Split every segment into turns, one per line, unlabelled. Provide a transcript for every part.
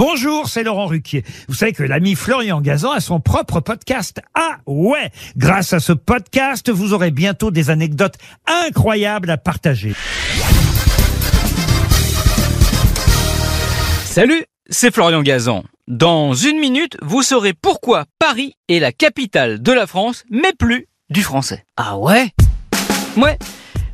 Bonjour, c'est Laurent Ruquier. Vous savez que l'ami Florian Gazan a son propre podcast. Ah ouais Grâce à ce podcast, vous aurez bientôt des anecdotes incroyables à partager.
Salut, c'est Florian Gazan. Dans une minute, vous saurez pourquoi Paris est la capitale de la France, mais plus du français.
Ah ouais?
Ouais.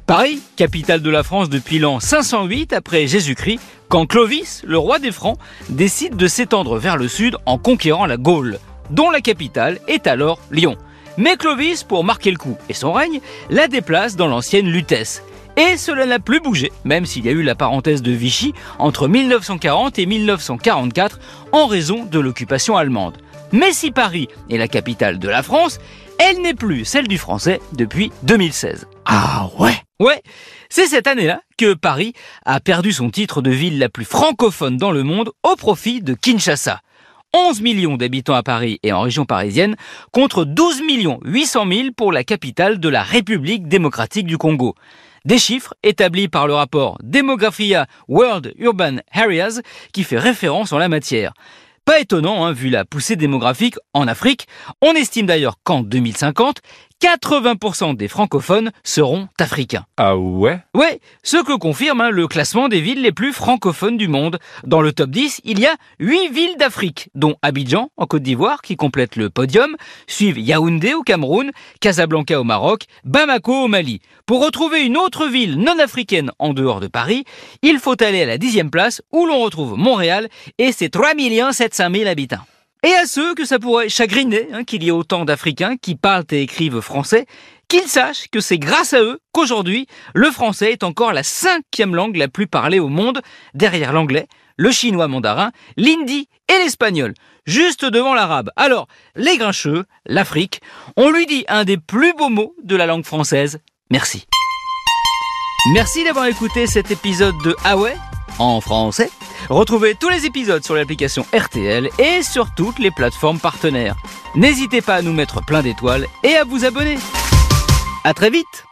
Paris, capitale de la France depuis l'an 508 après Jésus-Christ, quand Clovis, le roi des Francs, décide de s'étendre vers le sud en conquérant la Gaule, dont la capitale est alors Lyon. Mais Clovis, pour marquer le coup et son règne, la déplace dans l'ancienne Lutèce. Et cela n'a plus bougé, même s'il y a eu la parenthèse de Vichy entre 1940 et 1944 en raison de l'occupation allemande. Mais si Paris est la capitale de la France, elle n'est plus celle du français depuis 2016.
Ah ouais
Ouais, c'est cette année-là que Paris a perdu son titre de ville la plus francophone dans le monde au profit de Kinshasa. 11 millions d'habitants à Paris et en région parisienne contre 12 millions 800 000 pour la capitale de la République démocratique du Congo. Des chiffres établis par le rapport Demographia World Urban Areas qui fait référence en la matière. Pas étonnant, hein, vu la poussée démographique en Afrique. On estime d'ailleurs qu'en 2050, 80% des francophones seront africains.
Ah ouais?
Ouais, ce que confirme hein, le classement des villes les plus francophones du monde. Dans le top 10, il y a 8 villes d'Afrique, dont Abidjan en Côte d'Ivoire qui complète le podium, suivent Yaoundé au Cameroun, Casablanca au Maroc, Bamako au Mali. Pour retrouver une autre ville non africaine en dehors de Paris, il faut aller à la dixième place où l'on retrouve Montréal et ses 3 700 000 habitants. Et à ceux que ça pourrait chagriner hein, qu'il y ait autant d'Africains qui parlent et écrivent français, qu'ils sachent que c'est grâce à eux qu'aujourd'hui, le français est encore la cinquième langue la plus parlée au monde, derrière l'anglais, le chinois mandarin, l'hindi et l'espagnol, juste devant l'arabe. Alors, les grincheux, l'Afrique, on lui dit un des plus beaux mots de la langue française, merci. Merci d'avoir écouté cet épisode de Ah en français. Retrouvez tous les épisodes sur l'application RTL et sur toutes les plateformes partenaires. N'hésitez pas à nous mettre plein d'étoiles et à vous abonner. À très vite